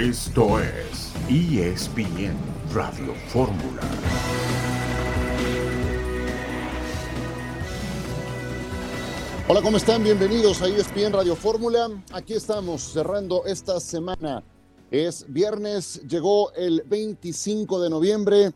Esto es ESPN Radio Fórmula. Hola, ¿cómo están? Bienvenidos a ESPN Radio Fórmula. Aquí estamos cerrando esta semana. Es viernes, llegó el 25 de noviembre,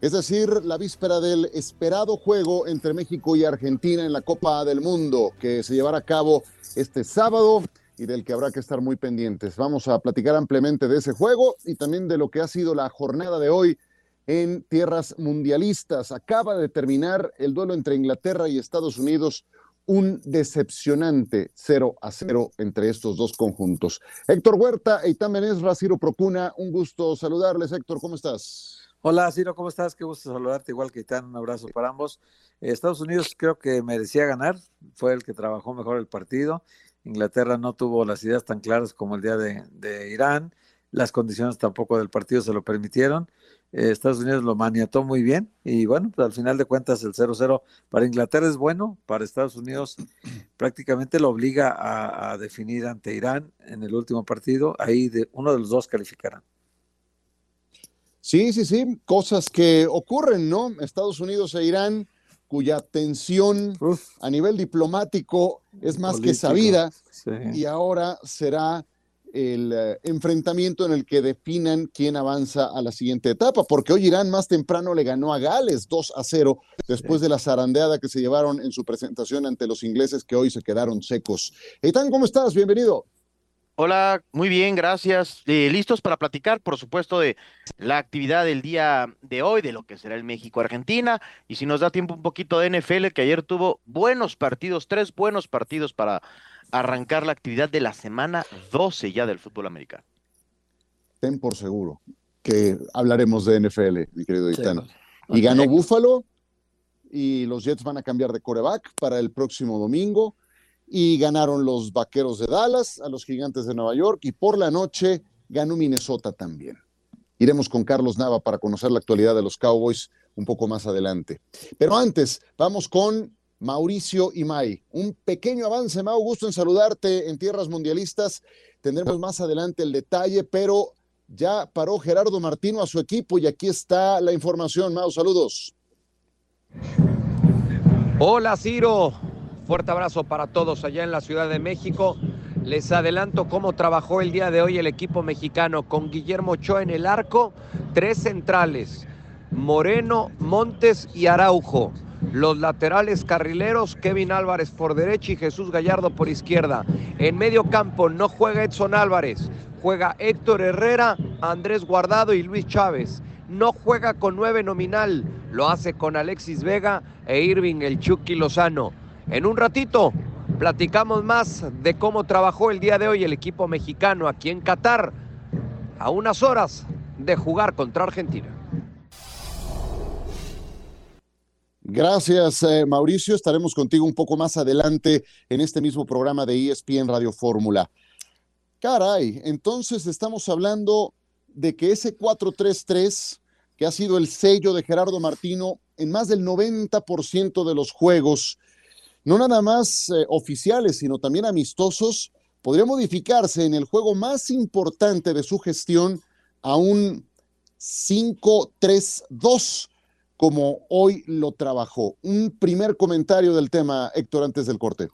es decir, la víspera del esperado juego entre México y Argentina en la Copa del Mundo, que se llevará a cabo este sábado y del que habrá que estar muy pendientes. Vamos a platicar ampliamente de ese juego y también de lo que ha sido la jornada de hoy en tierras mundialistas. Acaba de terminar el duelo entre Inglaterra y Estados Unidos un decepcionante 0 a 0 entre estos dos conjuntos. Héctor Huerta, Eitan Benesra, Ciro Procuna, un gusto saludarles. Héctor, ¿cómo estás? Hola, Ciro, ¿cómo estás? Qué gusto saludarte, igual que Eitan, un abrazo para ambos. Estados Unidos creo que merecía ganar, fue el que trabajó mejor el partido. Inglaterra no tuvo las ideas tan claras como el día de, de Irán, las condiciones tampoco del partido se lo permitieron. Eh, Estados Unidos lo maniató muy bien y bueno, pues al final de cuentas el 0-0 para Inglaterra es bueno, para Estados Unidos prácticamente lo obliga a, a, definir ante Irán en el último partido, ahí de, uno de los dos calificarán. Sí, sí, sí, cosas que ocurren, ¿no? Estados Unidos e Irán, cuya tensión Uf, a nivel diplomático es más político, que sabida sí. y ahora será el uh, enfrentamiento en el que definan quién avanza a la siguiente etapa, porque hoy Irán más temprano le ganó a Gales 2 a 0 después sí. de la zarandeada que se llevaron en su presentación ante los ingleses que hoy se quedaron secos. Eitan, ¿cómo estás? Bienvenido. Hola, muy bien, gracias. Eh, listos para platicar, por supuesto, de la actividad del día de hoy, de lo que será el México-Argentina, y si nos da tiempo un poquito de NFL, que ayer tuvo buenos partidos, tres buenos partidos para arrancar la actividad de la semana 12 ya del fútbol americano. Ten por seguro que hablaremos de NFL, mi querido Itano. Sí, y ganó Búfalo y los Jets van a cambiar de coreback para el próximo domingo y ganaron los Vaqueros de Dallas a los Gigantes de Nueva York y por la noche ganó Minnesota también. Iremos con Carlos Nava para conocer la actualidad de los Cowboys un poco más adelante. Pero antes, vamos con Mauricio Imay. Un pequeño avance, Mau, gusto en saludarte en tierras mundialistas. Tendremos más adelante el detalle, pero ya paró Gerardo Martino a su equipo y aquí está la información. Mau, saludos. Hola, Ciro. Fuerte abrazo para todos allá en la Ciudad de México. Les adelanto cómo trabajó el día de hoy el equipo mexicano con Guillermo Ochoa en el arco, tres centrales, Moreno, Montes y Araujo. Los laterales carrileros, Kevin Álvarez por derecha y Jesús Gallardo por izquierda. En medio campo no juega Edson Álvarez, juega Héctor Herrera, Andrés Guardado y Luis Chávez. No juega con nueve nominal, lo hace con Alexis Vega e Irving el Chucky Lozano. En un ratito platicamos más de cómo trabajó el día de hoy el equipo mexicano aquí en Qatar, a unas horas de jugar contra Argentina. Gracias, eh, Mauricio. Estaremos contigo un poco más adelante en este mismo programa de ESPN Radio Fórmula. Caray, entonces estamos hablando de que ese 4-3-3, que ha sido el sello de Gerardo Martino en más del 90% de los juegos, no nada más eh, oficiales, sino también amistosos, podría modificarse en el juego más importante de su gestión a un 5-3-2 como hoy lo trabajó. Un primer comentario del tema, Héctor, antes del corte.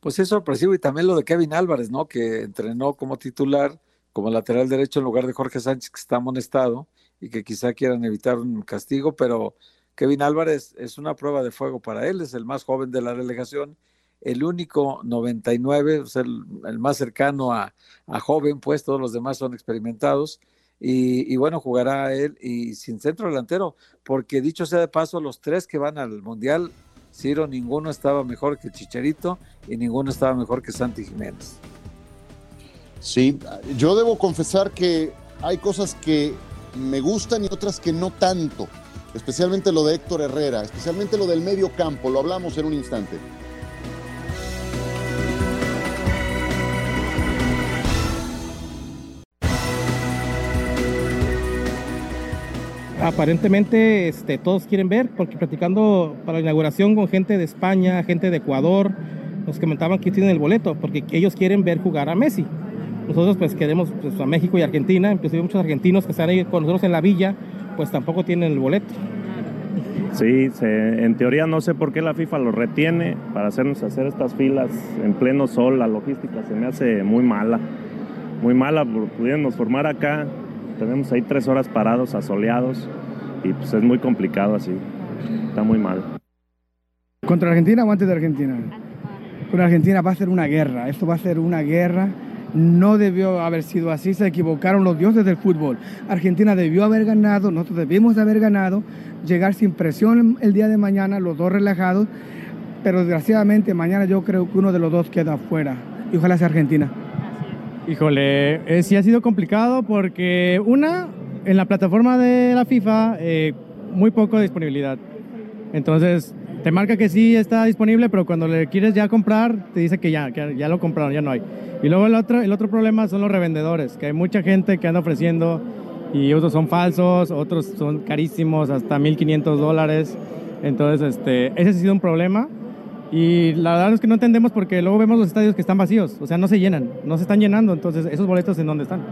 Pues es sorpresivo y también lo de Kevin Álvarez, ¿no? Que entrenó como titular, como lateral derecho en lugar de Jorge Sánchez, que está amonestado y que quizá quieran evitar un castigo, pero Kevin Álvarez es una prueba de fuego para él, es el más joven de la delegación, el único 99, o sea, el, el más cercano a, joven, pues todos los demás son experimentados y, y, bueno, jugará él y sin centro delantero, porque dicho sea de paso, los tres que van al Mundial, Ciro, ninguno estaba mejor que Chicharito y ninguno estaba mejor que Santi Jiménez. Sí, yo debo confesar que hay cosas que me gustan y otras que no tanto, especialmente lo de Héctor Herrera, especialmente lo del medio campo, lo hablamos en un instante. aparentemente este, todos quieren ver, porque platicando para la inauguración con gente de España, gente de Ecuador, nos comentaban que tienen el boleto, porque ellos quieren ver jugar a Messi. nosotros pues queremos pues, a México y Argentina, inclusive muchos argentinos que están ahí con nosotros en la villa, pues tampoco tienen el boleto. Sí, en teoría no sé por qué la FIFA lo retiene para hacernos hacer estas filas en pleno sol. La logística se me hace muy mala, muy mala. Pudiéramos formar acá, tenemos ahí tres horas parados, asoleados, y pues es muy complicado así. Está muy mal. ¿Contra Argentina o antes de Argentina? Con Argentina va a ser una guerra, esto va a ser una guerra. No debió haber sido así, se equivocaron los dioses del fútbol. Argentina debió haber ganado, nosotros debimos haber ganado, llegar sin presión el día de mañana, los dos relajados, pero desgraciadamente mañana yo creo que uno de los dos queda afuera. Y ojalá sea Argentina. Híjole, eh, sí ha sido complicado porque una, en la plataforma de la FIFA, eh, muy poco disponibilidad. Entonces, te marca que sí está disponible, pero cuando le quieres ya comprar, te dice que ya, que ya lo compraron, ya no hay. Y luego el otro, el otro problema son los revendedores, que hay mucha gente que anda ofreciendo y otros son falsos, otros son carísimos, hasta 1.500 dólares. Entonces, este, ese ha sido un problema. Y la verdad es que no entendemos porque luego vemos los estadios que están vacíos, o sea, no se llenan, no se están llenando, entonces esos boletos en dónde están.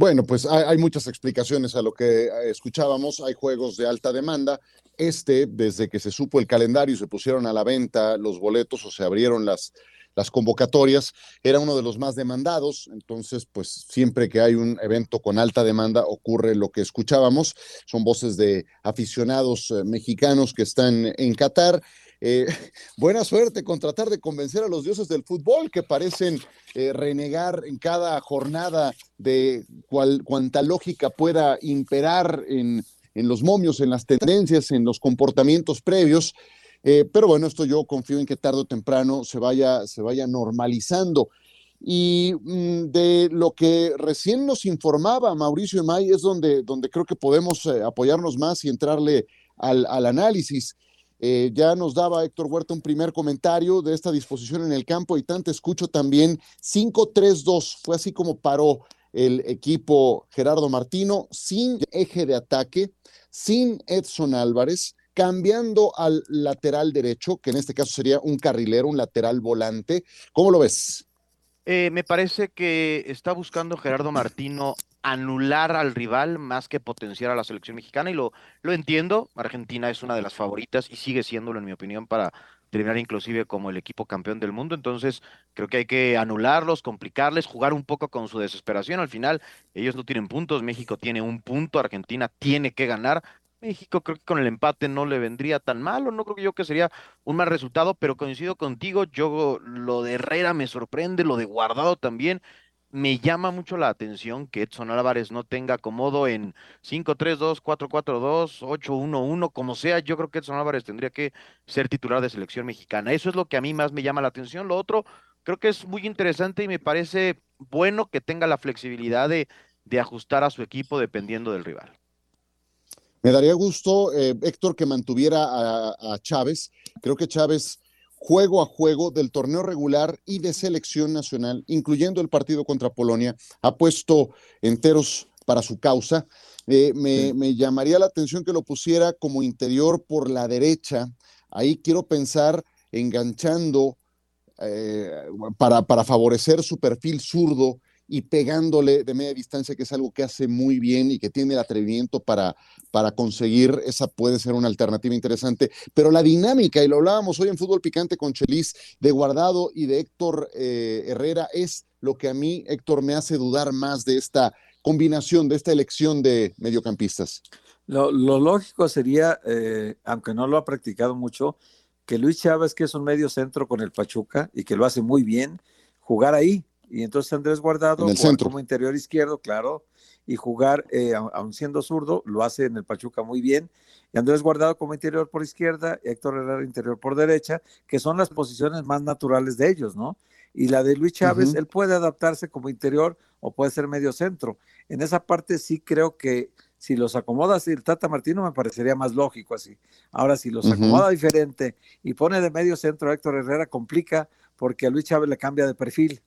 Bueno, pues hay, muchas explicaciones a lo que eh, escuchábamos. Hay juegos de alta demanda. Este, desde que se supo el calendario y se pusieron a la venta los boletos o se abrieron las, las convocatorias, era uno de los más demandados. Entonces, pues siempre que hay un evento con alta demanda ocurre lo que escuchábamos. Son voces de aficionados eh, mexicanos que están en Qatar eh, buena suerte con tratar de convencer a los dioses del fútbol que parecen eh, renegar en cada jornada de cual, cuanta lógica pueda imperar en, en, los momios, en las tendencias, en los comportamientos previos. Eh, pero bueno, esto yo confío en que tarde o temprano se vaya, se vaya normalizando. Y mm, de lo que recién nos informaba Mauricio Emay es donde, donde creo que podemos apoyarnos más y entrarle al, al análisis. Eh, ya nos daba Héctor Huerta un primer comentario de esta disposición en el campo y tanto escucho también 5-3-2. Fue así como paró el equipo Gerardo Martino, sin eje de ataque, sin Edson Álvarez, cambiando al lateral derecho, que en este caso sería un carrilero, un lateral volante. ¿Cómo lo ves? Eh, me parece que está buscando Gerardo Martino anular al rival más que potenciar a la selección mexicana y lo, lo entiendo. Argentina es una de las favoritas y sigue siéndolo, en mi opinión, para terminar inclusive como el equipo campeón del mundo. Entonces, creo que hay que anularlos, complicarles, jugar un poco con su desesperación. Al final, ellos no tienen puntos, México tiene un punto, Argentina tiene que ganar. México creo que con el empate no le vendría tan mal, o no creo yo que sería un mal resultado, pero coincido contigo, yo lo de Herrera me sorprende, lo de Guardado también, me llama mucho la atención que Edson Álvarez no tenga acomodo en 5-3-2, 4-4-2, 8-1-1, como sea, yo creo que Edson Álvarez tendría que ser titular de selección mexicana. Eso es lo que a mí más me llama la atención. Lo otro, creo que es muy interesante y me parece bueno que tenga la flexibilidad de ajustar a su equipo dependiendo del rival. Me daría gusto, eh, Héctor, que mantuviera a, a Chávez. Creo que Chávez juego a juego del torneo regular y de selección nacional, incluyendo el partido contra Polonia, ha puesto enteros para su causa. Eh, me, llamaría la atención que lo pusiera como interior por la derecha. Ahí quiero pensar enganchando eh, para, para favorecer su perfil zurdo y pegándole de media distancia, que es algo que hace muy bien y que tiene el atrevimiento para, para conseguir, esa puede ser una alternativa interesante. Pero la dinámica, y lo hablábamos hoy en Fútbol Picante con Chelis, de Guardado y de Héctor eh, Herrera, es lo que a mí, Héctor, me hace dudar más de esta combinación, de esta elección de mediocampistas. Lo, lógico sería, eh, aunque no lo ha practicado mucho, que Luis Chávez, que es un medio centro con el Pachuca y que lo hace muy bien, jugar ahí, y entonces Andrés Guardado como interior izquierdo, claro, y jugar, eh, aun siendo zurdo, lo hace en el Pachuca muy bien. Y Andrés Guardado como interior por izquierda, Héctor Herrera interior por derecha, que son las posiciones más naturales de ellos, ¿no? Y la de Luis Chávez, él puede adaptarse como interior o puede ser medio centro. En esa parte sí creo que si los acomoda así el Tata Martino me parecería más lógico así. Ahora, si los acomoda diferente y pone de medio centro a Héctor Herrera, complica porque a Luis Chávez le cambia de perfil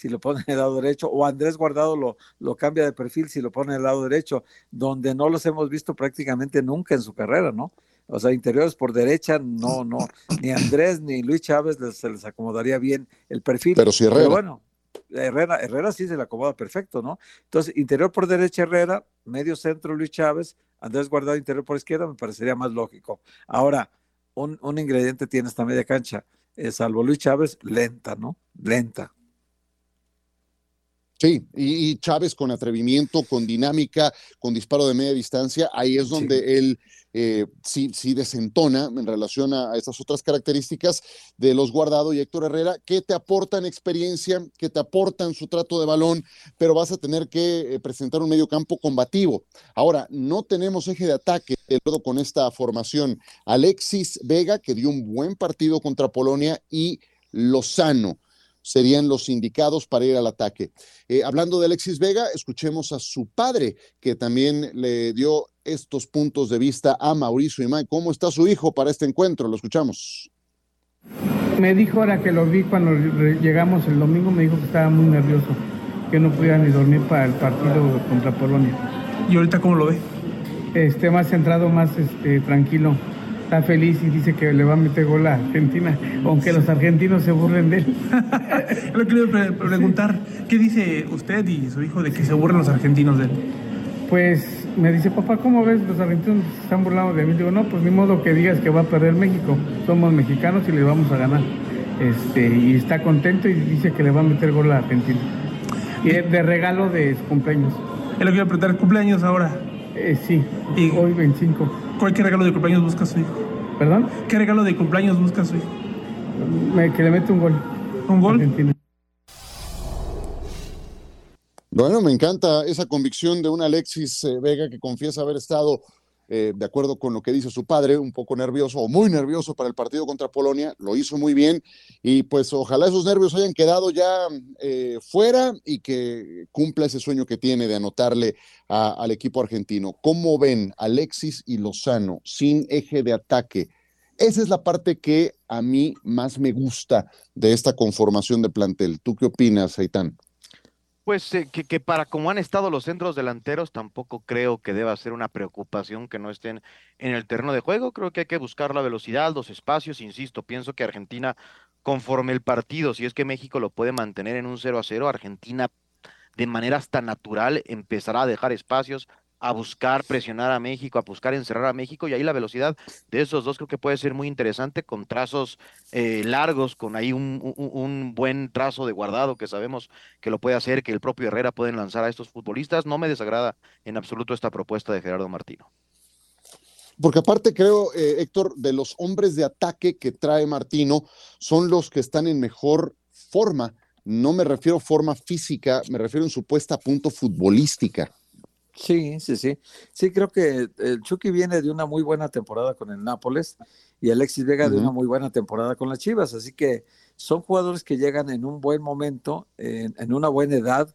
si lo pone en el lado derecho, o Andrés Guardado lo, lo cambia de perfil si lo pone en el lado derecho, donde no los hemos visto prácticamente nunca en su carrera, ¿no? O sea, interiores por derecha, no, no, ni Andrés ni Luis Chávez se les acomodaría bien el perfil. Pero si Herrera. bueno, Herrera, Herrera sí se le acomoda perfecto, ¿no? Entonces, interior por derecha Herrera, medio centro Luis Chávez, Andrés Guardado interior por izquierda, me parecería más lógico. Ahora, un, un ingrediente tiene esta media cancha, eh, salvo Luis Chávez, lenta, ¿no? Lenta. Sí, y, Chávez con atrevimiento, con dinámica, con disparo de media distancia, ahí es donde él eh, sí, sí desentona en relación a, estas otras características de los Guardado y Héctor Herrera, que te aportan experiencia, que te aportan su trato de balón, pero vas a tener que eh, presentar un medio campo combativo. Ahora, no tenemos eje de ataque de con esta formación. Alexis Vega, que dio un buen partido contra Polonia, y Lozano serían los indicados para ir al ataque. Eh, hablando de Alexis Vega, escuchemos a su padre, que también le dio estos puntos de vista a Mauricio Imay. ¿Cómo está su hijo para este encuentro? Lo escuchamos. Me dijo ahora que lo vi cuando llegamos el domingo, me dijo que estaba muy nervioso, que no podía ni dormir para el partido contra Polonia. ¿Y ahorita cómo lo ve? Este, más centrado, más este, tranquilo está feliz y dice que le va a meter gol a Argentina, aunque los argentinos se burlen de él. Lo quiero preguntar, ¿qué dice usted y su hijo de que se burlen los argentinos de él? Pues me dice, papá, ¿cómo ves? Los argentinos se están burlando de mí. Digo, no, pues ni modo que digas que va a perder México. Somos mexicanos y le vamos a ganar. Este, y está contento y dice que le va a meter gol a Argentina. Y de regalo de su cumpleaños. Él lo quiero preguntar, ¿cumpleaños ahora? Eh, sí, y, hoy 25. ¿Cuál qué regalo de cumpleaños busca su hijo? ¿Perdón? ¿Qué regalo de cumpleaños busca su hijo? que le mete un gol. ¿Un gol? Bueno, me encanta esa convicción de un Alexis eh, Vega que confiesa haber estado eh, de acuerdo con lo que dice su padre, un poco nervioso o muy nervioso para el partido contra Polonia, lo hizo muy bien y pues ojalá esos nervios hayan quedado ya eh, fuera y que cumpla ese sueño que tiene de anotarle al equipo argentino. ¿Cómo ven Alexis y Lozano sin eje de ataque? Esa es la parte que a mí más me gusta de esta conformación de plantel. ¿Tú qué opinas, Aitán? Pues eh, que, para como han estado los centros delanteros, tampoco creo que deba ser una preocupación que no estén en el terreno de juego. Creo que hay que buscar la velocidad, los espacios. Insisto, pienso que Argentina, conforme el partido, si es que México lo puede mantener en un 0 a 0, Argentina de manera hasta natural empezará a dejar espacios, a buscar presionar a México, a buscar encerrar a México y ahí la velocidad de esos dos creo que puede ser muy interesante con trazos eh, largos, con ahí un, un, buen trazo de guardado que sabemos que lo puede hacer, que el propio Herrera pueden lanzar a estos futbolistas. No me desagrada en absoluto esta propuesta de Gerardo Martino. Porque aparte creo, eh, Héctor, de los hombres de ataque que trae Martino, son los que están en mejor forma. No me refiero forma física, me refiero en su puesta a punto futbolística. Sí, sí, sí. Sí, creo que el Chucky viene de una muy buena temporada con el Nápoles y Alexis Vega de una muy buena temporada con las Chivas. Así que son jugadores que llegan en un buen momento, en, una buena edad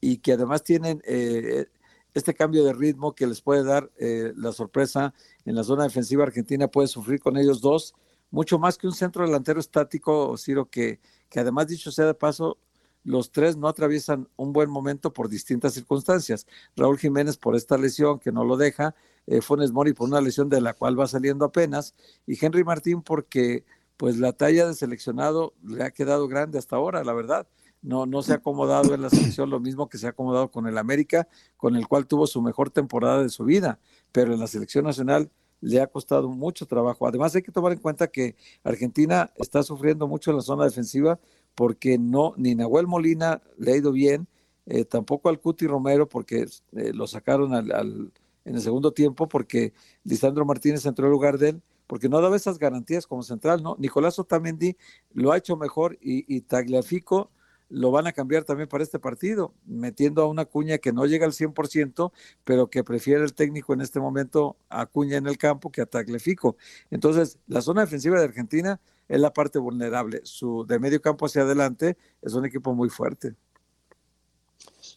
y que además tienen eh, este cambio de ritmo que les puede dar eh, la sorpresa en la zona defensiva argentina. Puede sufrir con ellos dos, mucho más que un centro delantero estático, Ciro, que, que además, dicho sea de paso, los tres no atraviesan un buen momento por distintas circunstancias. Raúl Jiménez por esta lesión que no lo deja, eh, Funes Mori por una lesión de la cual va saliendo apenas, y Henry Martín porque pues la talla de seleccionado le ha quedado grande hasta ahora, la verdad. No, no se ha acomodado en la selección lo mismo que se ha acomodado con el América, con el cual tuvo su mejor temporada de su vida, pero en la selección nacional le ha costado mucho trabajo. Además hay que tomar en cuenta que Argentina está sufriendo mucho en la zona defensiva porque no, ni Nahuel Molina le ha ido bien, eh, tampoco al Cuti Romero, porque eh, lo sacaron al, en el segundo tiempo, porque Lisandro Martínez entró en lugar de él, porque no daba esas garantías como central, ¿no? Nicolás Otamendi lo ha hecho mejor y, y Tagliafico lo van a cambiar también para este partido, metiendo a una cuña que no llega al 100%, pero que prefiere el técnico en este momento a cuña en el campo que a Tagliafico. Entonces, la zona defensiva de Argentina es la parte vulnerable. Su de medio campo hacia adelante es un equipo muy fuerte.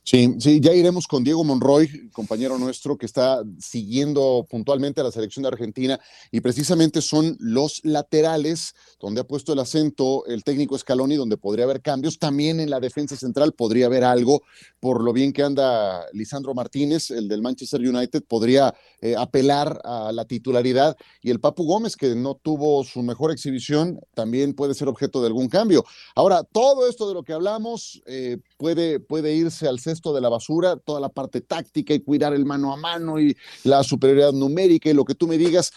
Sí, sí, ya iremos con Diego Monroy, compañero nuestro, que está siguiendo puntualmente a la selección de Argentina y precisamente son los laterales donde ha puesto el acento el técnico Scaloni, donde podría haber cambios. También en la defensa central podría haber algo, por lo bien que anda Lisandro Martínez, el del Manchester United, podría eh, apelar a la titularidad y el Papu Gómez, que no tuvo su mejor exhibición, también puede ser objeto de algún cambio. Ahora, todo esto de lo que hablamos eh, puede, puede irse al centro de la basura, toda la parte táctica y cuidar el mano a mano y la superioridad numérica y lo que tú me digas,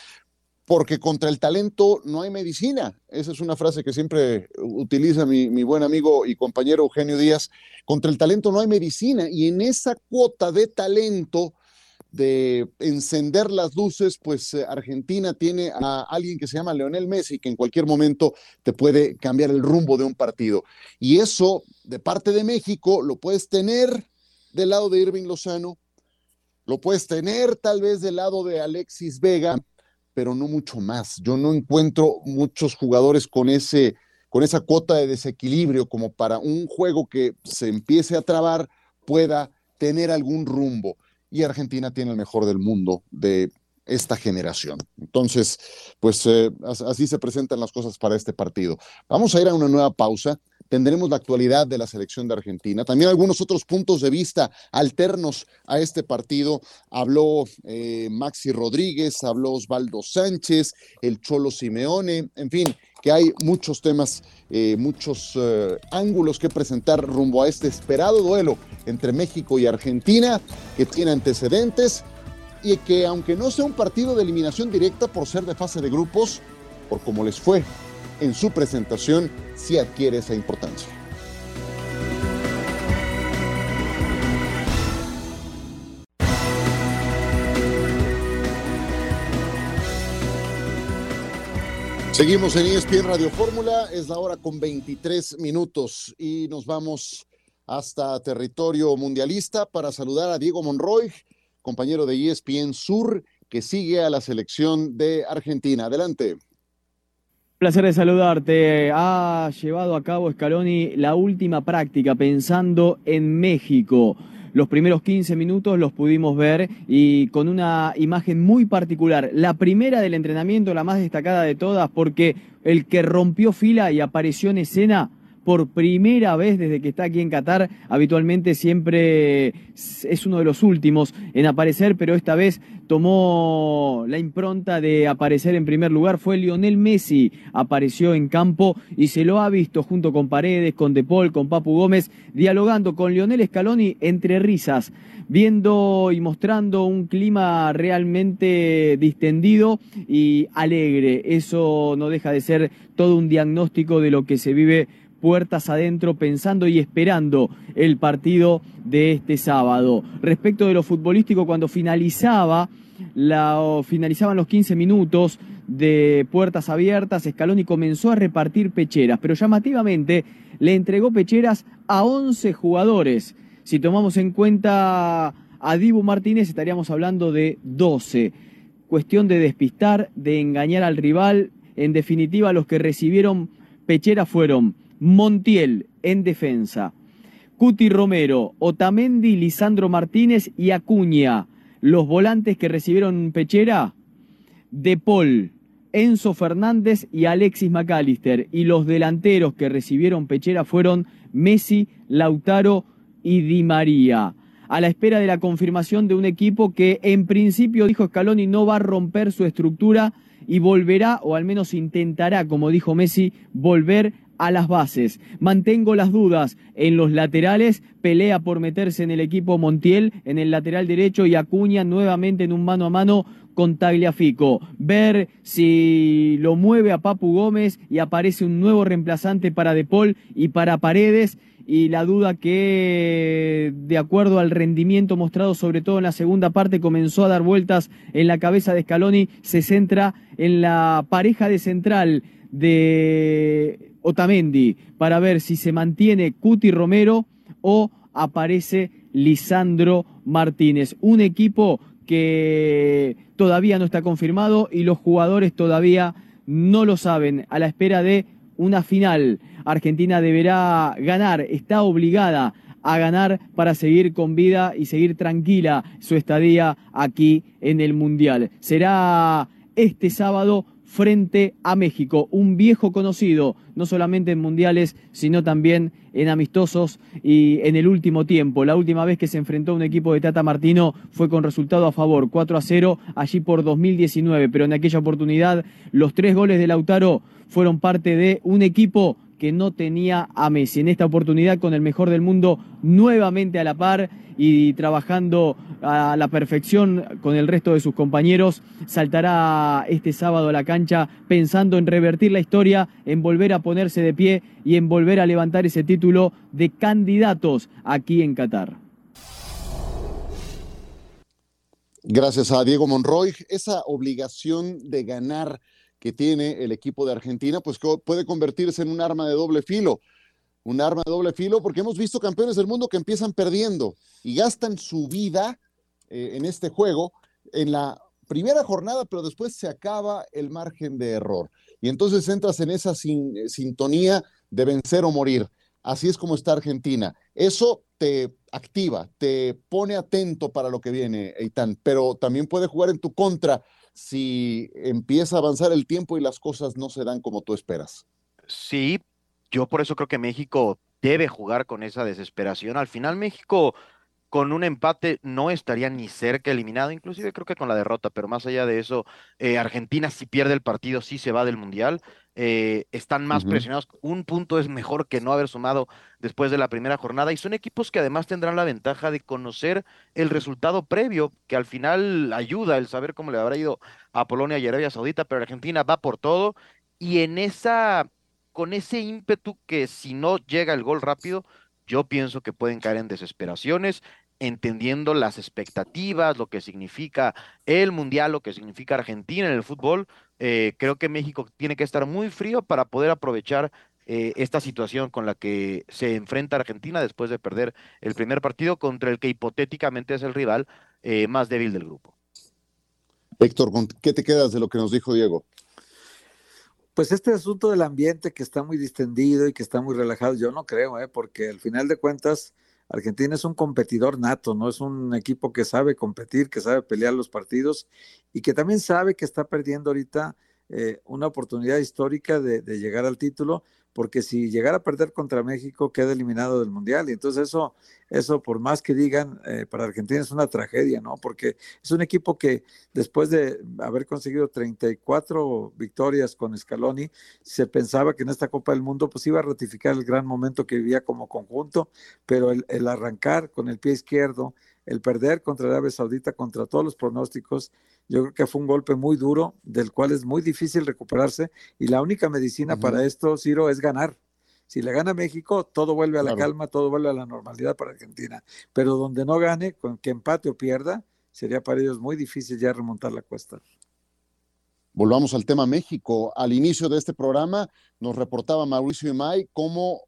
porque contra el talento no hay medicina. Esa es una frase que siempre utiliza mi, mi, buen amigo y compañero Eugenio Díaz. Contra el talento no hay medicina y en esa cuota de talento de encender las luces, pues eh, Argentina tiene a alguien que se llama Leonel Messi, que en cualquier momento te puede cambiar el rumbo de un partido. Y eso, de parte de México, lo puedes tener del lado de Irving Lozano, lo puedes tener tal vez del lado de Alexis Vega, pero no mucho más. Yo no encuentro muchos jugadores con ese con esa cuota de desequilibrio como para un juego que se empiece a trabar pueda tener algún rumbo. Y Argentina tiene el mejor del mundo de esta generación. Entonces, pues eh, así se presentan las cosas para este partido. Vamos a ir a una nueva pausa tendremos la actualidad de la selección de Argentina, también algunos otros puntos de vista alternos a este partido. Habló eh, Maxi Rodríguez, habló Osvaldo Sánchez, el Cholo Simeone, en fin, que hay muchos temas, eh, muchos eh, ángulos que presentar rumbo a este esperado duelo entre México y Argentina, que tiene antecedentes y que aunque no sea un partido de eliminación directa por ser de fase de grupos, por cómo les fue en su presentación sí adquiere esa importancia. Seguimos en ESPN Radio Fórmula, es la hora con 23 minutos y nos vamos hasta territorio mundialista para saludar a Diego Monroy, compañero de ESPN Sur, que sigue a la selección de Argentina. Adelante. Placer de saludarte. Ha llevado a cabo Scaloni la última práctica pensando en México. Los primeros 15 minutos los pudimos ver y con una imagen muy particular. La primera del entrenamiento, la más destacada de todas, porque el que rompió fila y apareció en escena por primera vez desde que está aquí en Qatar. Habitualmente siempre es uno de los últimos en aparecer, pero esta vez tomó la impronta de aparecer en primer lugar. Fue Lionel Messi, apareció en campo y se lo ha visto junto con Paredes, con De Paul, con Papu Gómez, dialogando con Lionel Scaloni entre risas viendo y mostrando un clima realmente distendido y alegre. Eso no deja de ser todo un diagnóstico de lo que se vive puertas adentro pensando y esperando el partido de este sábado. Respecto de lo futbolístico, cuando finalizaba la, finalizaban los 15 minutos de puertas abiertas, Scaloni comenzó a repartir pecheras, pero llamativamente le entregó pecheras a 11 jugadores. Si tomamos en cuenta a Dibu Martínez, estaríamos hablando de 12. Cuestión de despistar, de engañar al rival. En definitiva, los que recibieron pecheras fueron Montiel en defensa. Cuti Romero, Otamendi, Lisandro Martínez y Acuña. Los volantes que recibieron Pechera, De Paul, Enzo Fernández y Alexis McAllister. Y los delanteros que recibieron Pechera fueron Messi, Lautaro y Di María. A la espera de la confirmación de un equipo que en principio dijo Scaloni no va a romper su estructura y volverá, o al menos intentará, como dijo Messi, volver a las bases. Mantengo las dudas en los laterales, pelea por meterse en el equipo Montiel en el lateral derecho y Acuña nuevamente en un mano a mano con Tagliafico. Ver si lo mueve a Papu Gómez y aparece un nuevo reemplazante para De Paul y para Paredes y la duda que, de acuerdo al rendimiento mostrado, sobre todo en la segunda parte, comenzó a dar vueltas en la cabeza de Scaloni, se centra en la pareja de central de Otamendi para ver si se mantiene Cuti Romero o aparece Lisandro Martínez. Un equipo que todavía no está confirmado y los jugadores todavía no lo saben. A la espera de una final, Argentina deberá ganar, está obligada a ganar para seguir con vida y seguir tranquila su estadía aquí en el Mundial. Será este sábado frente a México, un viejo conocido, no solamente en mundiales, sino también en amistosos y en el último tiempo. La última vez que se enfrentó a un equipo de Tata Martino fue con resultado a favor, 4 a 0, allí por 2019, pero en aquella oportunidad los tres goles de Lautaro fueron parte de un equipo que no tenía a Messi. En esta oportunidad con el mejor del mundo nuevamente a la par y trabajando a la perfección con el resto de sus compañeros, saltará este sábado a la cancha pensando en revertir la historia, en volver a ponerse de pie y en volver a levantar ese título de candidatos aquí en Qatar. Gracias a Diego Monroy, esa obligación de ganar que tiene el equipo de Argentina, pues puede convertirse en un arma de doble filo. Un arma de doble filo porque hemos visto campeones del mundo que empiezan perdiendo y gastan su vida eh, en este juego en la primera jornada, pero después se acaba el margen de error. Y entonces entras en esa sintonía de vencer o morir. Así es como está Argentina. Eso te activa, te pone atento para lo que viene, Eitan, pero también puede jugar en tu contra si empieza a avanzar el tiempo y las cosas no se dan como tú esperas. Sí, yo por eso creo que México debe jugar con esa desesperación. Al final México con un empate no estaría ni cerca eliminado, inclusive creo que con la derrota, pero más allá de eso, eh, Argentina si pierde el partido sí se va del Mundial, eh, están más presionados, un punto es mejor que no haber sumado después de la primera jornada y son equipos que además tendrán la ventaja de conocer el resultado previo, que al final ayuda el saber cómo le habrá ido a Polonia y Arabia Saudita, pero Argentina va por todo y en esa, con ese ímpetu que si no llega el gol rápido, yo pienso que pueden caer en desesperaciones, entendiendo las expectativas, lo que significa el Mundial, lo que significa Argentina en el fútbol. Eh, creo que México tiene que estar muy frío para poder aprovechar eh, esta situación con la que se enfrenta Argentina después de perder el primer partido contra el que hipotéticamente es el rival eh, más débil del grupo. Héctor, ¿qué te quedas de lo que nos dijo Diego? Pues este asunto del ambiente que está muy distendido y que está muy relajado, yo no creo, ¿eh? porque al final de cuentas Argentina es un competidor nato, ¿no? Es un equipo que sabe competir, que sabe pelear los partidos y que también sabe que está perdiendo ahorita eh, una oportunidad histórica de, llegar al título, porque si llegara a perder contra México queda eliminado del Mundial. Y entonces eso, eso por más que digan, eh, para Argentina es una tragedia, ¿no? Porque es un equipo que después de haber conseguido 34 victorias con Scaloni, se pensaba que en esta Copa del Mundo pues iba a ratificar el gran momento que vivía como conjunto, pero el, el arrancar con el pie izquierdo, el perder contra Arabia Saudita, contra todos los pronósticos, yo creo que fue un golpe muy duro, del cual es muy difícil recuperarse, y la única medicina para esto, Ciro, es ganar. Si le gana México, todo vuelve a la calma, todo vuelve a la normalidad para Argentina. Pero donde no gane, con que empate o pierda, sería para ellos muy difícil ya remontar la cuesta. Volvamos al tema México. Al inicio de este programa nos reportaba Mauricio Imay cómo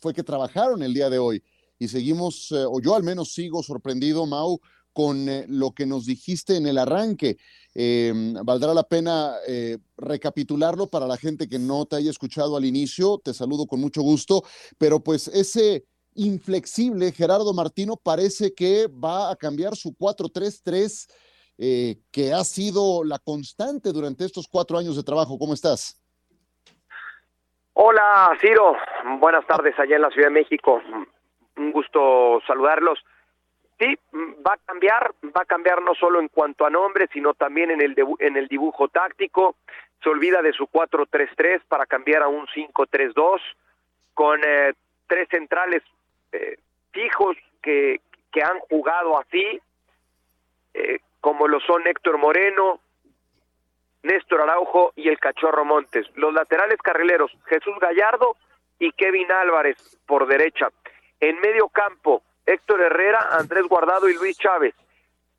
fue que trabajaron el día de hoy y seguimos, eh, o yo al menos sigo sorprendido, Mau, con eh, lo que nos dijiste en el arranque. Em, valdrá la pena eh, recapitularlo para la gente que no te haya escuchado al inicio. Te saludo con mucho gusto, pero pues ese inflexible Gerardo Martino parece que va a cambiar su 4-3-3, que ha sido la constante durante estos cuatro años de trabajo. ¿Cómo estás? Hola, Ciro. Buenas tardes allá en la Ciudad de México un gusto saludarlos. Sí, va a cambiar, va a cambiar no solo en cuanto a nombre, sino también en el, en el dibujo táctico. Se olvida de su 4-3-3 para cambiar a un 5-3-2 con eh, tres centrales eh, fijos que, que han jugado así, eh, como lo son Héctor Moreno, Néstor Araujo y el Cachorro Montes. Los laterales carrileros, Jesús Gallardo y Kevin Álvarez por derecha. En medio campo, Héctor Herrera, Andrés Guardado y Luis Chávez.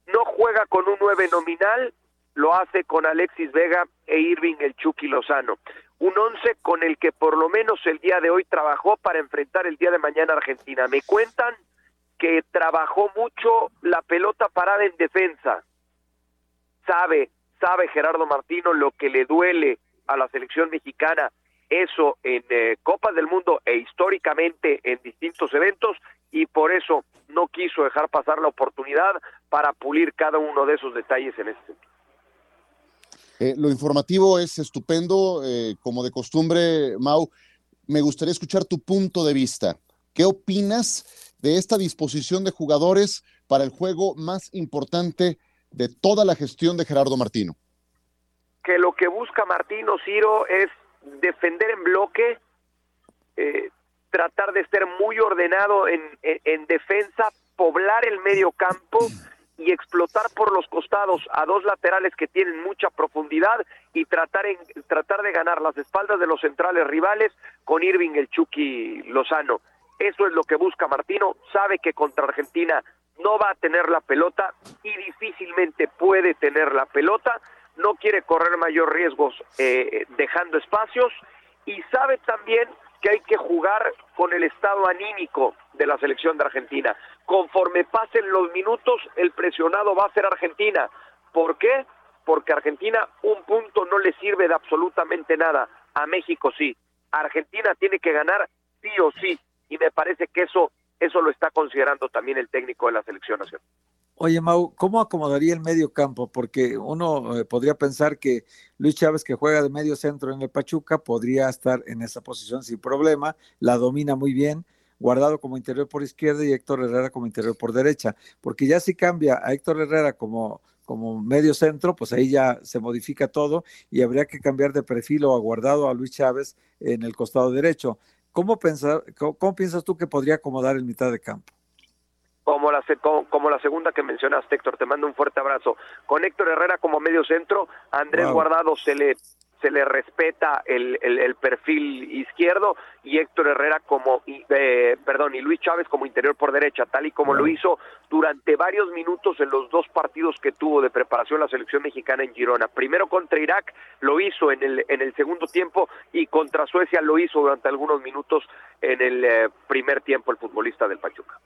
No juega con un 9 nominal, lo hace con Alexis Vega e Irving el Chucky Lozano. Un 11 con el que por lo menos el día de hoy trabajó para enfrentar el día de mañana Argentina. Me cuentan que trabajó mucho la pelota parada en defensa. Sabe, sabe Gerardo Martino lo que le duele a la selección mexicana eso en eh, Copas del Mundo e históricamente en distintos eventos y por eso no quiso dejar pasar la oportunidad para pulir cada uno de esos detalles en este sentido. Eh, lo informativo es estupendo, eh, como de costumbre, Mau. Me gustaría escuchar tu punto de vista. ¿Qué opinas de esta disposición de jugadores para el juego más importante de toda la gestión de Gerardo Martino? Que lo que busca Martino Ciro es defender en bloque, eh, tratar de ser muy ordenado en, en, defensa, poblar el medio campo y explotar por los costados a dos laterales que tienen mucha profundidad y tratar en, tratar de ganar las espaldas de los centrales rivales con Irving el Chucky Lozano. Eso es lo que busca Martino, sabe que contra Argentina no va a tener la pelota y difícilmente puede tener la pelota, no quiere correr mayor riesgos eh, dejando espacios y sabe también que hay que jugar con el estado anímico de la selección de Argentina. Conforme pasen los minutos, el presionado va a ser Argentina. ¿Por qué? Porque Argentina un punto no le sirve de absolutamente nada. A México sí. Argentina tiene que ganar sí o sí. Y me parece que eso, eso lo está considerando también el técnico de la selección nacional. Oye, Mau, ¿cómo acomodaría el medio campo? Porque uno eh, podría pensar que Luis Chávez, que juega de medio centro en el Pachuca, podría estar en esa posición sin problema, la domina muy bien, guardado como interior por izquierda y Héctor Herrera como interior por derecha. Porque ya si cambia a Héctor Herrera como, como medio centro, pues ahí ya se modifica todo y habría que cambiar de perfil o aguardado a Luis Chávez en el costado derecho. ¿Cómo, pensar, cómo piensas tú que podría acomodar el mitad de campo? Como la, como, la segunda que mencionaste, Héctor. Te mando un fuerte abrazo. Con Héctor Herrera como medio centro, Andrés Guardado se le se le respeta el, el, perfil izquierdo y Héctor Herrera como, eh, perdón, y Luis Chávez como interior por derecha, tal y como lo hizo durante varios minutos en los dos partidos que tuvo de preparación la selección mexicana en Girona. Primero contra Irak lo hizo en el, en el segundo tiempo y contra Suecia lo hizo durante algunos minutos en el eh, primer tiempo el futbolista del Pachuca.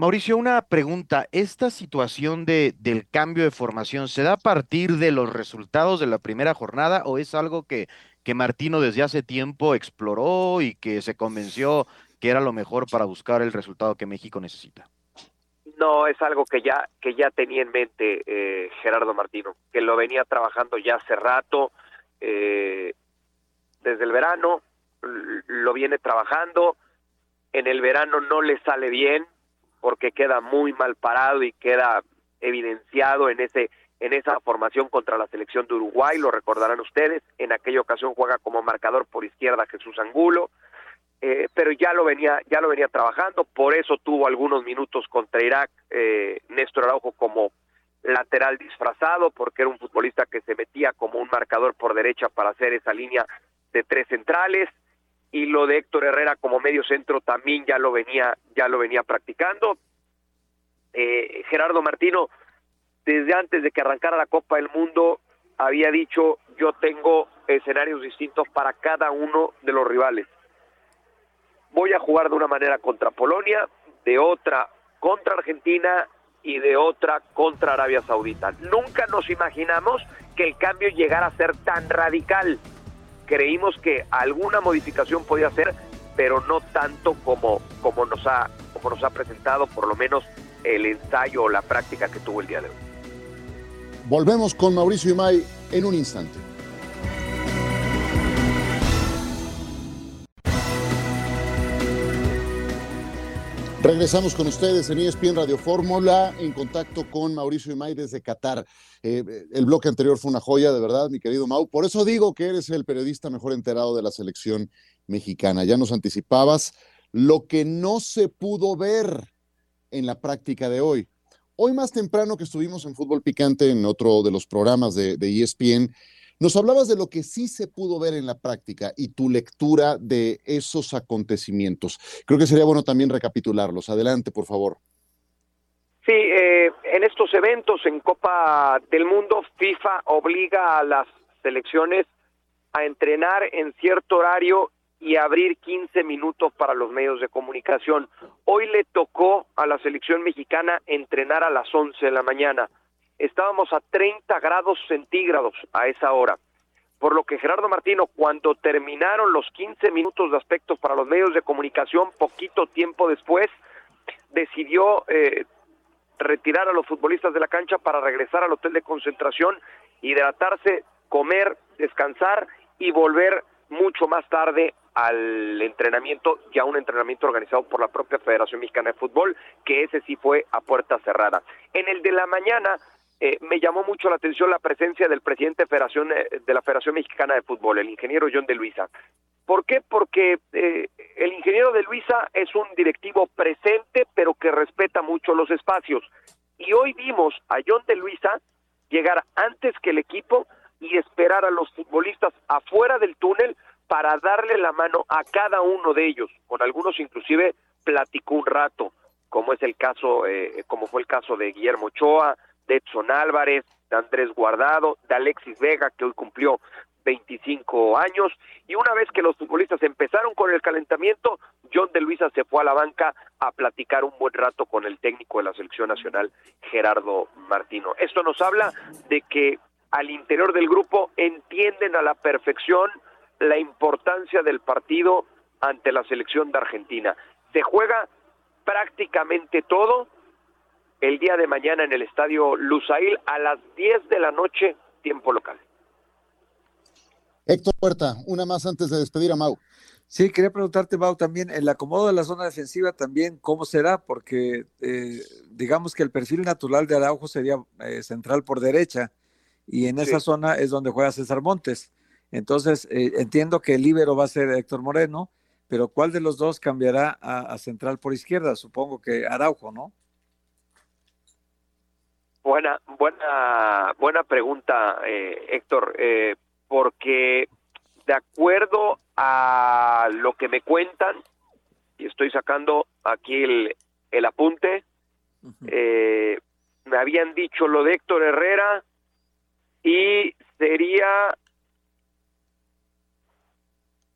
Mauricio, una pregunta. ¿Esta situación de, del cambio de formación se da a partir de los resultados de la primera jornada o es algo que, que Martino desde hace tiempo exploró y que se convenció que era lo mejor para buscar el resultado que México necesita? No, es algo que ya, que ya tenía en mente eh, Gerardo Martino, que lo venía trabajando ya hace rato, eh, desde el verano, lo viene trabajando, en el verano no le sale bien, porque queda muy mal parado y queda evidenciado en ese en esa formación contra la selección de Uruguay, lo recordarán ustedes, en aquella ocasión juega como marcador por izquierda Jesús Angulo, eh, pero ya lo venía ya lo venía trabajando, por eso tuvo algunos minutos contra Irak eh, Néstor Araujo como lateral disfrazado, porque era un futbolista que se metía como un marcador por derecha para hacer esa línea de tres centrales, y lo de Héctor Herrera como medio centro también ya lo venía ya lo venía practicando. Eh, Gerardo Martino desde antes de que arrancara la Copa del Mundo había dicho yo tengo escenarios distintos para cada uno de los rivales. Voy a jugar de una manera contra Polonia de otra contra Argentina y de otra contra Arabia Saudita nunca nos imaginamos que el cambio llegara a ser tan radical creímos que alguna modificación podía hacer, pero no tanto como, como, nos ha, como nos ha presentado por lo menos el ensayo o la práctica que tuvo el día de hoy. Volvemos con Mauricio Imay en un instante. Regresamos con ustedes en ESPN Radio Fórmula en contacto con Mauricio Imay desde Qatar. Eh, el bloque anterior fue una joya, de verdad, mi querido Mau. Por eso digo que eres el periodista mejor enterado de la selección mexicana. Ya nos anticipabas lo que no se pudo ver en la práctica de hoy. Hoy más temprano que estuvimos en Fútbol Picante, en otro de los programas de ESPN, nos hablabas de lo que sí se pudo ver en la práctica y tu lectura de esos acontecimientos. Creo que sería bueno también recapitularlos. Adelante, por favor. Sí, eh, en estos eventos en Copa del Mundo, FIFA obliga a las selecciones a entrenar en cierto horario y abrir 15 minutos para los medios de comunicación. Hoy le tocó a la selección mexicana entrenar a las 11 de la mañana estábamos a 30 grados centígrados a esa hora. por lo que Gerardo Martino, cuando terminaron los 15 minutos de aspectos para los medios de comunicación, poquito tiempo después, decidió eh, retirar a los futbolistas de la cancha para regresar al hotel de concentración, hidratarse, comer, descansar y volver mucho más tarde al entrenamiento, ya un entrenamiento organizado por la propia Federación Mexicana de Fútbol, que ese sí fue a puerta cerrada. En el de la mañana eh, me llamó mucho la atención la presencia del presidente de, Federación, eh, de la Federación Mexicana de Fútbol, el ingeniero John de Luisa. ¿Por qué? Porque eh, el ingeniero de Luisa es un directivo presente, pero que respeta mucho los espacios. Y hoy vimos a John de Luisa llegar antes que el equipo y esperar a los futbolistas afuera del túnel para darle la mano a cada uno de ellos. Con algunos inclusive platicó un rato, como es el caso, eh, como fue el caso de Guillermo Ochoa, de Edson Álvarez, de Andrés Guardado, de Alexis Vega, que hoy cumplió 25 años, y una vez que los futbolistas empezaron con el calentamiento, John de Luisa se fue a la banca a platicar un buen rato con el técnico de la selección nacional, Gerardo Martino. Esto nos habla de que al interior del grupo entienden a la perfección la importancia del partido ante la selección de Argentina. Se juega prácticamente todo el día de mañana en el estadio Lusail a las 10 de la noche, tiempo local. Héctor Puerta, una más antes de despedir a Mau. Sí, quería preguntarte, Mau, también el acomodo de la zona defensiva también, ¿cómo será? Porque eh, digamos que el perfil natural de Araujo sería eh, central por derecha y en esa zona es donde juega César Montes. Entonces, eh, entiendo que el líbero va a ser Héctor Moreno, pero ¿cuál de los dos cambiará a, central por izquierda? Supongo que Araujo, ¿no? Buena, buena, buena pregunta, eh, Héctor, eh, porque de acuerdo a lo que me cuentan, y estoy sacando aquí el, el apunte, me habían dicho lo de Héctor Herrera y sería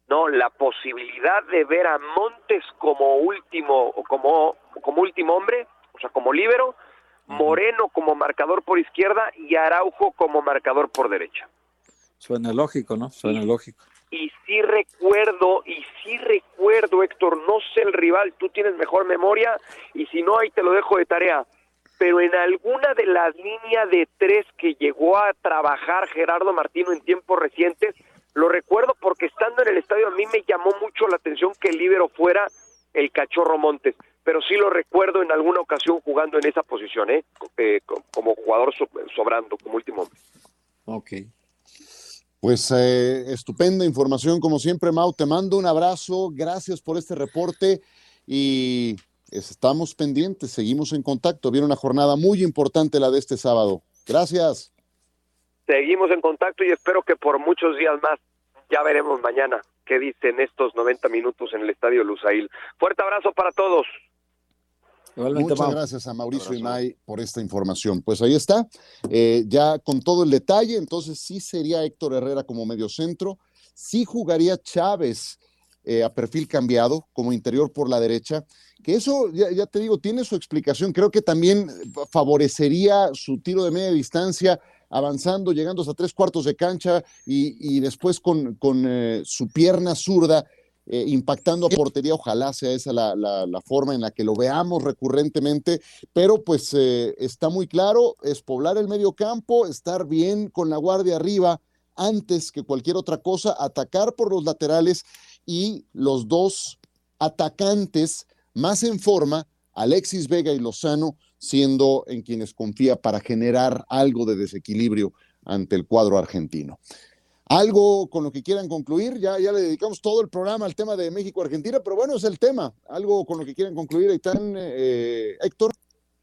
no la posibilidad de ver a Montes como último como como último hombre, o sea, como líbero, Moreno como marcador por izquierda y Araujo como marcador por derecha. Suena lógico, ¿no? Suena lógico. Y sí recuerdo, y sí recuerdo, Héctor, no sé el rival, tú tienes mejor memoria, y si no, ahí te lo dejo de tarea. Pero en alguna de las líneas de tres que llegó a trabajar Gerardo Martino en tiempos recientes, lo recuerdo porque estando en el estadio a mí me llamó mucho la atención que el líbero fuera el cachorro Montes, pero sí lo recuerdo en alguna ocasión jugando en esa posición, ¿eh? eh como jugador sobrando, como último hombre. Ok. Pues eh, estupenda información, como siempre, Mau. Te mando un abrazo, gracias por este reporte y estamos pendientes, seguimos en contacto. Viene una jornada muy importante la de este sábado. Gracias. Seguimos en contacto y espero que por muchos días más. Ya veremos mañana qué dicen estos 90 minutos en el Estadio Lusail. Fuerte abrazo para todos. Muchas gracias a Mauricio y May por esta información. Pues ahí está, eh, ya con todo el detalle, entonces sí sería Héctor Herrera como medio centro, sí jugaría Chávez eh, a perfil cambiado como interior por la derecha, que eso, ya, ya, te digo, tiene su explicación, creo que también favorecería su tiro de media distancia avanzando, llegando hasta tres cuartos de cancha y, después con, eh, su pierna zurda eh, impactando a portería. Ojalá sea esa la, forma en la que lo veamos recurrentemente, pero pues eh, está muy claro, es poblar el medio campo, estar bien con la guardia arriba antes que cualquier otra cosa, atacar por los laterales y los dos atacantes más en forma, Alexis Vega y Lozano, siendo en quienes confía para generar algo de desequilibrio ante el cuadro argentino. Algo con lo que quieran concluir, ya, ya le dedicamos todo el programa al tema de México-Argentina, pero bueno, es el tema. Algo con lo que quieran concluir, Aitán, eh, Héctor.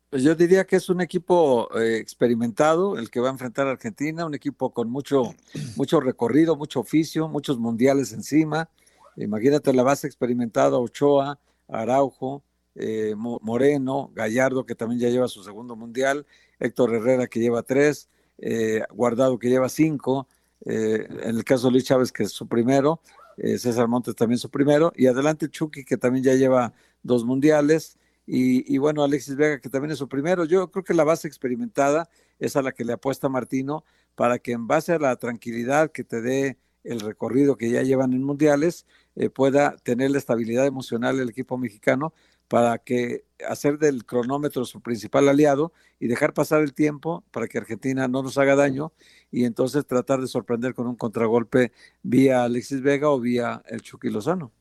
Pues yo diría que es un equipo eh, experimentado el que va a enfrentar a Argentina, un equipo con mucho, mucho recorrido, mucho oficio, muchos mundiales encima. Imagínate la base experimentada, Ochoa, Araujo, eh, Moreno, Gallardo, que también ya lleva su segundo mundial, Héctor Herrera, que lleva tres, eh, Guardado, que lleva cinco, eh, en el caso de Luis Chávez, que es su primero, César Montes también su primero, y adelante Chucky, que también ya lleva dos mundiales, y, bueno, Alexis Vega, que también es su primero. Yo creo que la base experimentada es a la que le apuesta Martino para que en base a la tranquilidad que te dé el recorrido que ya llevan en mundiales, eh, pueda tener la estabilidad emocional el equipo mexicano para que hacer del cronómetro su principal aliado y dejar pasar el tiempo para que Argentina no nos haga daño y entonces tratar de sorprender con un contragolpe vía Alexis Vega o vía el Chucky Lozano.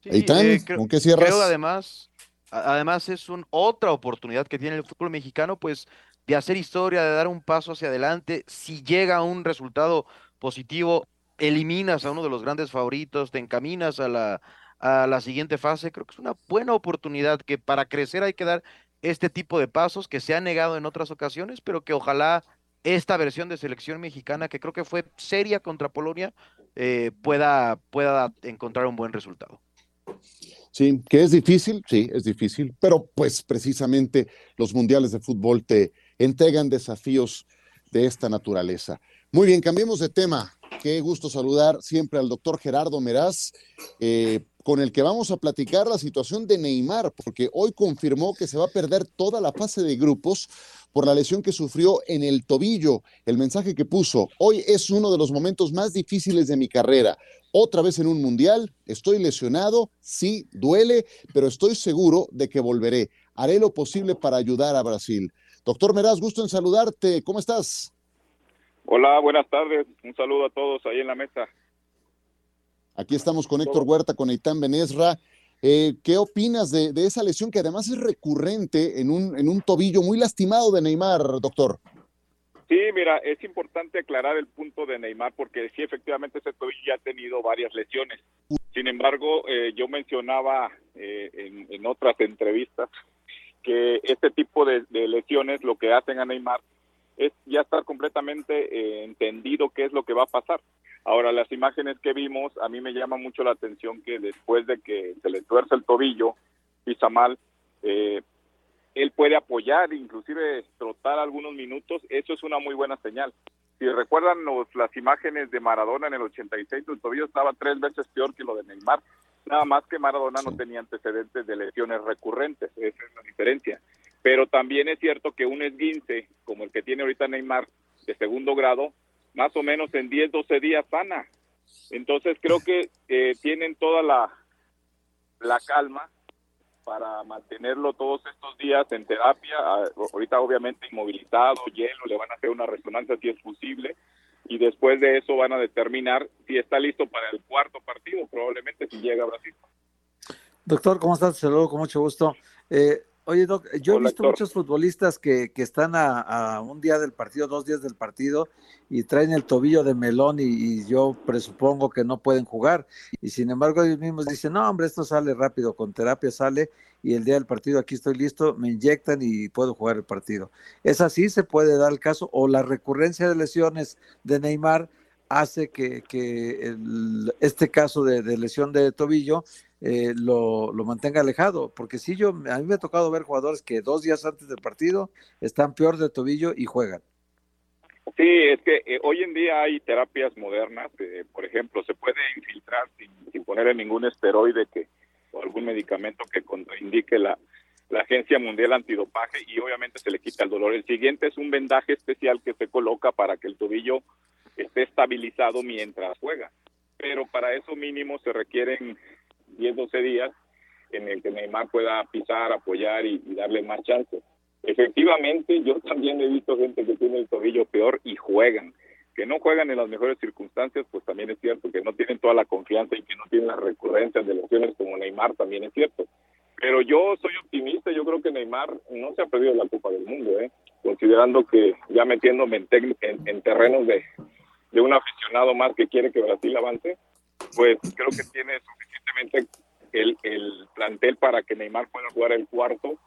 Sí, eh, ¿con qué cierras? Creo además, además es un, otra oportunidad que tiene el fútbol mexicano, pues de hacer historia, de dar un paso hacia adelante. Si llega un resultado positivo, eliminas a uno de los grandes favoritos, te encaminas a la, a la siguiente fase. Creo que es una buena oportunidad que para crecer hay que dar este tipo de pasos que se ha negado en otras ocasiones, pero que ojalá esta versión de selección mexicana, que creo que fue seria contra Polonia, eh, pueda, pueda encontrar un buen resultado. Sí, que es difícil, sí, es difícil, pero pues precisamente los mundiales de fútbol te entregan desafíos de esta naturaleza. Muy bien, cambiemos de tema. Qué gusto saludar siempre al doctor Gerardo Meraz, eh, con el que vamos a platicar la situación de Neymar, porque hoy confirmó que se va a perder toda la fase de grupos por la lesión que sufrió en el tobillo. El mensaje que puso, hoy es uno de los momentos más difíciles de mi carrera otra vez en un mundial, estoy lesionado, sí, duele, pero estoy seguro de que volveré. Haré lo posible para ayudar a Brasil. Doctor Meraz, gusto en saludarte. ¿Cómo estás? Hola, buenas tardes. Un saludo a todos ahí en la mesa. Aquí estamos con Héctor Huerta, con Eitan Benesra. Eh, ¿Qué opinas de, de, esa lesión que además es recurrente en un, en un tobillo muy lastimado de Neymar, doctor? Sí, mira, es importante aclarar el punto de Neymar porque sí, efectivamente ese tobillo ya ha tenido varias lesiones. Sin embargo, eh, yo mencionaba eh, en, otras entrevistas que este tipo de, lesiones lo que hacen a Neymar es ya estar completamente eh, entendido qué es lo que va a pasar. Ahora, las imágenes que vimos, a mí me llama mucho la atención que después de que se le tuerce el tobillo, pisa mal, eh, él puede apoyar, inclusive trotar algunos minutos, eso es una muy buena señal. Si recuerdan los, las imágenes de Maradona en el 86, el tobillo estaba tres veces peor que lo de Neymar. Nada más que Maradona no tenía antecedentes de lesiones recurrentes, esa es la diferencia. Pero también es cierto que un esguince, como el que tiene ahorita Neymar, de segundo grado, más o menos en 10, 12 días sana. Entonces creo que eh, tienen toda la, la calma para mantenerlo todos estos días en terapia. Ahorita obviamente inmovilizado, hielo, le van a hacer una resonancia si es posible y después de eso van a determinar si está listo para el cuarto partido, probablemente si llega a Brasil. Doctor, ¿cómo estás? Saludos con mucho gusto. Eh, Oye, Doc, yo he visto muchos futbolistas que, que están a, un día del partido, dos días del partido, y traen el tobillo de melón y, yo presupongo que no pueden jugar. Y sin embargo ellos mismos dicen, no, hombre, esto sale rápido, con terapia sale, y el día del partido aquí estoy listo, me inyectan y puedo jugar el partido. ¿Es así? ¿Se puede dar el caso? ¿O la recurrencia de lesiones de Neymar hace que, que este caso de, de lesión de tobillo eh, lo, lo, mantenga alejado, porque si yo, a mí me ha tocado ver jugadores que dos días antes del partido están peor de tobillo y juegan. Sí, es que eh, hoy en día hay terapias modernas, eh, por ejemplo, se puede infiltrar sin, sin ponerle ningún esteroide que, o algún medicamento que contraindique la, la Agencia Mundial Antidopaje y obviamente se le quita el dolor. El siguiente es un vendaje especial que se coloca para que el tobillo esté estabilizado mientras juega. Pero para eso mínimo se requieren 10, 12 días en el que Neymar pueda pisar, apoyar y, darle más chance. Efectivamente, yo también he visto gente que tiene el tobillo peor y juegan. Que no juegan en las mejores circunstancias, pues también es cierto. Que no tienen toda la confianza y que no tienen las recurrencias de lesiones como Neymar, también es cierto. Pero yo soy optimista, yo creo que Neymar no se ha perdido la Copa del Mundo, ¿eh? considerando que ya metiéndome en, en terrenos de, de un aficionado más que quiere que Brasil avance, pues creo que tiene suficientemente el, el plantel para que Neymar pueda jugar el cuarto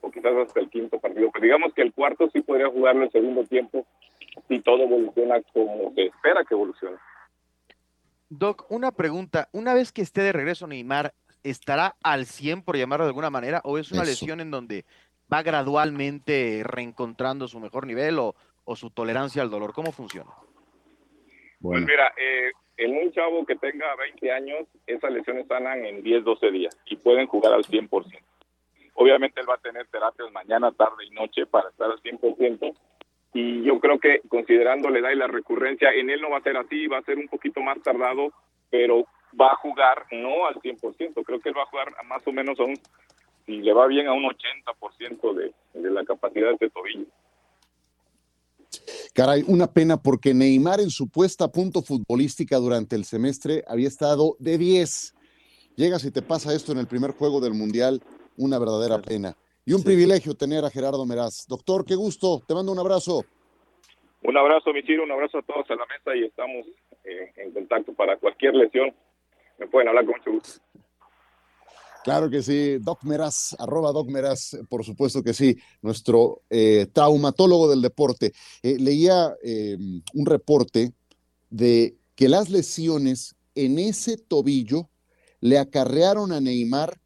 o quizás hasta el quinto partido. Pero digamos que el cuarto sí podría jugarlo el segundo tiempo si todo evoluciona como se espera que evolucione. Doc, una pregunta. Una vez que esté de regreso Neymar, ¿estará al 100 por llamarlo de alguna manera o es una lesión en donde va gradualmente reencontrando su mejor nivel o, o su tolerancia al dolor? ¿Cómo funciona? Pues mira, eh, en un chavo que tenga 20 años, esas lesiones sanan en 10, 12 días y pueden jugar al 100%. Obviamente él va a tener terapias mañana, tarde y noche para estar al 100%, y yo creo que considerando la edad y la recurrencia, en él no va a ser así, va a ser un poquito más tardado, pero va a jugar no al 100%, creo que él va a jugar a más o menos a un, si le va bien, a un 80% de, de la capacidad de este tobillo. Caray, una pena porque Neymar en su puesta a punto futbolística durante el semestre había estado de 10. Llegas y te pasa esto en el primer juego del Mundial, una verdadera pena. Y un privilegio tener a Gerardo Meraz. Doctor, qué gusto, te mando un abrazo. Un abrazo, mi un abrazo a todos a la mesa y estamos eh, en contacto para cualquier lesión. Me pueden hablar con mucho gusto. Claro que sí, Doc Meraz, arroba Doc Meraz, por supuesto que sí, nuestro eh, traumatólogo del deporte. Eh, leía em, un reporte de que las lesiones en ese tobillo le acarrearon a Neymar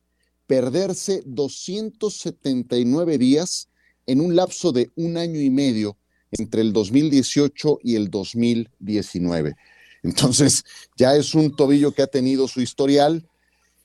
perderse 279 días en un lapso de un año y medio entre el 2018 y el 2019. Entonces, ya es un tobillo que ha tenido su historial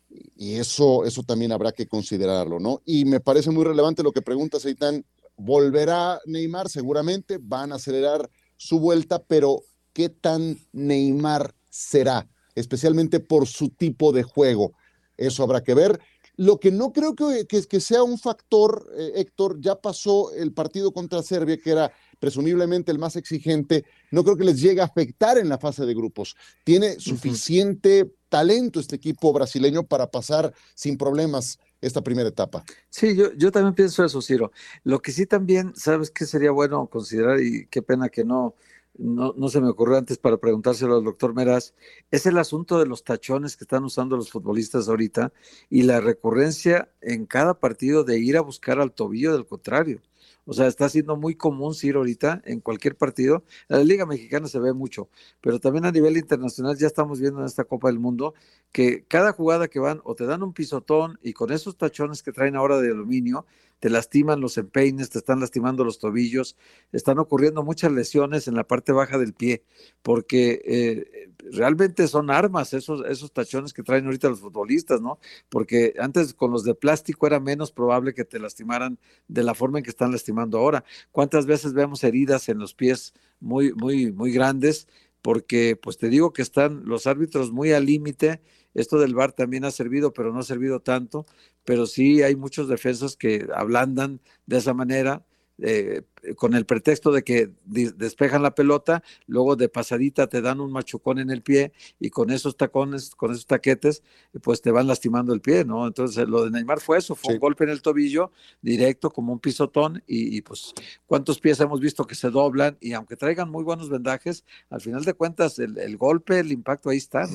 y eso, eso también habrá que considerarlo, ¿no? Y me parece muy relevante lo que pregunta Seitán. ¿Volverá Neymar? Seguramente van a acelerar su vuelta, pero ¿qué tan Neymar será? Especialmente por su tipo de juego. Eso habrá que ver. Lo que no creo que, que, sea un factor, eh, Héctor, ya pasó el partido contra Serbia, que era presumiblemente el más exigente, no creo que les llegue a afectar en la fase de grupos. Tiene suficiente talento este equipo brasileño para pasar sin problemas esta primera etapa. Sí, yo, yo también pienso eso, Ciro. Lo que sí también, ¿sabes qué sería bueno considerar? Y qué pena que no, no, no, se me ocurrió antes para preguntárselo al doctor Meraz, es el asunto de los tachones que están usando los futbolistas ahorita y la recurrencia en cada partido de ir a buscar al tobillo del contrario. O sea, está siendo muy común, Ciro, ahorita en cualquier partido. La Liga Mexicana se ve mucho, pero también a nivel internacional ya estamos viendo en esta Copa del Mundo que cada jugada que van o te dan un pisotón y con esos tachones que traen ahora de aluminio, te lastiman los empeines, te están lastimando los tobillos, están ocurriendo muchas lesiones en la parte baja del pie, porque eh, realmente son armas esos, esos tachones que traen ahorita los futbolistas, ¿no? Porque antes con los de plástico era menos probable que te lastimaran de la forma en que están lastimando ahora. ¿Cuántas veces vemos heridas en los pies muy, muy, muy grandes? Porque, pues te digo que están los árbitros muy al límite esto del VAR también ha servido, pero no ha servido tanto, pero sí hay muchos defensas que ablandan de esa manera, eh, con el pretexto de que despejan la pelota, luego de pasadita te dan un machucón en el pie y con esos tacones, con esos taquetes, pues te van lastimando el pie, ¿no? Entonces lo de Neymar fue eso, fue un golpe en el tobillo directo como un pisotón y, pues cuántos pies hemos visto que se doblan y aunque traigan muy buenos vendajes, al final de cuentas el, el golpe, el impacto ahí está.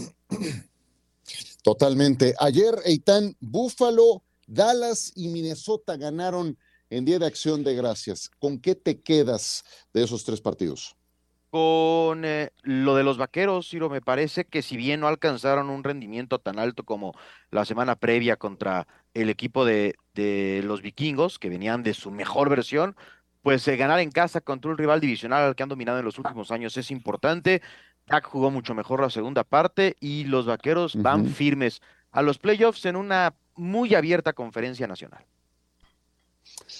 Totalmente. Ayer, Eitan, Búfalo, Dallas y Minnesota ganaron en Día de Acción de Gracias. ¿Con qué te quedas de esos tres partidos? Con eh, lo de los vaqueros, Ciro, me parece que si bien no alcanzaron un rendimiento tan alto como la semana previa contra el equipo de, los vikingos, que venían de su mejor versión, pues eh, ganar en casa contra un rival divisional al que han dominado en los últimos años es importante. Dak jugó mucho mejor la segunda parte y los vaqueros van firmes a los playoffs en una muy abierta conferencia nacional.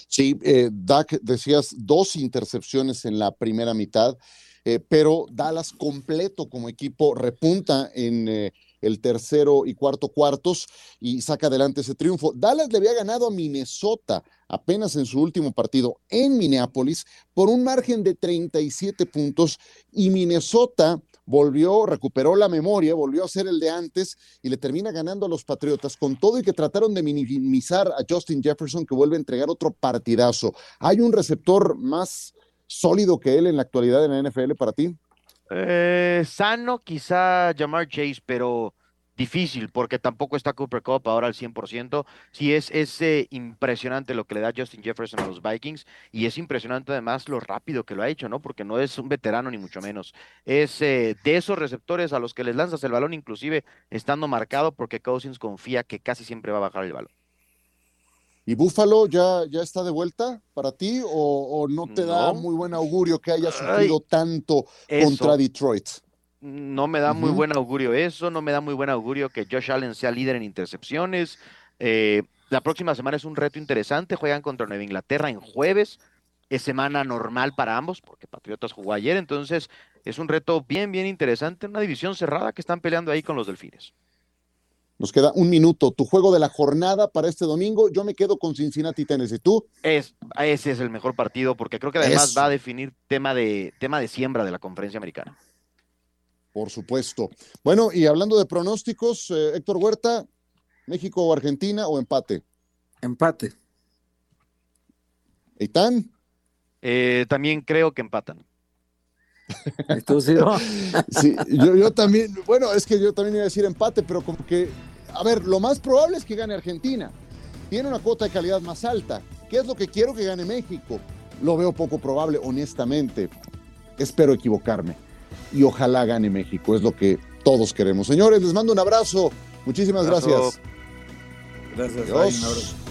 Sí, eh, Dak, decías dos intercepciones en la primera mitad, eh, pero Dallas completo como equipo repunta en eh, el tercero y cuarto cuartos y saca adelante ese triunfo. Dallas le había ganado a Minnesota apenas en su último partido en Minneapolis por un margen de 37 puntos y Minnesota volvió, recuperó la memoria, volvió a ser el de antes y le termina ganando a los Patriotas con todo y que trataron de minimizar a Justin Jefferson que vuelve a entregar otro partidazo. ¿Hay un receptor más sólido que él en la actualidad en la NFL para ti? Eh, sano quizá llamar Chase, pero difícil porque tampoco está Cooper Cup ahora al 100%. Sí, es, es eh, impresionante lo que le da Justin Jefferson a los Vikings y es impresionante además lo rápido que lo ha hecho, ¿no? Porque no es un veterano ni mucho menos. Es eh, de esos receptores a los que les lanzas el balón, inclusive estando marcado porque Cousins confía que casi siempre va a bajar el balón. ¿Y Buffalo ya, ya está de vuelta para ti o, no te da muy buen augurio que haya sufrido tanto contra Detroit? No me da muy buen augurio eso, no me da muy buen augurio que Josh Allen sea líder en intercepciones. Eh, la próxima semana es un reto interesante, juegan contra Nueva Inglaterra en jueves. es semana normal para ambos, porque Patriotas jugó ayer, entonces es un reto bien, bien interesante, una división cerrada que están peleando ahí con los Delfines. Nos queda un minuto. Tu juego de la jornada para este domingo. Yo me quedo con Cincinnati, Tennessee. ¿Tú? Es, ese es el mejor partido porque creo que además va a definir tema de, tema de siembra de la conferencia americana. Por supuesto. Bueno, y hablando de pronósticos, eh, Héctor Huerta, México o Argentina o empate. Empate. ¿Eitán? Eh, también creo que empatan. ¿Tú sí, no? sí, yo, yo también, bueno, es que yo también iba a decir empate, pero como que, a ver, lo más probable es que gane Argentina. Tiene una cuota de calidad más alta. ¿Qué es lo que quiero que gane México? Lo veo poco probable, honestamente. Espero equivocarme. Y ojalá gane México, es lo que todos queremos. Señores, les mando un abrazo. Muchísimas gracias. Gracias. un abrazo.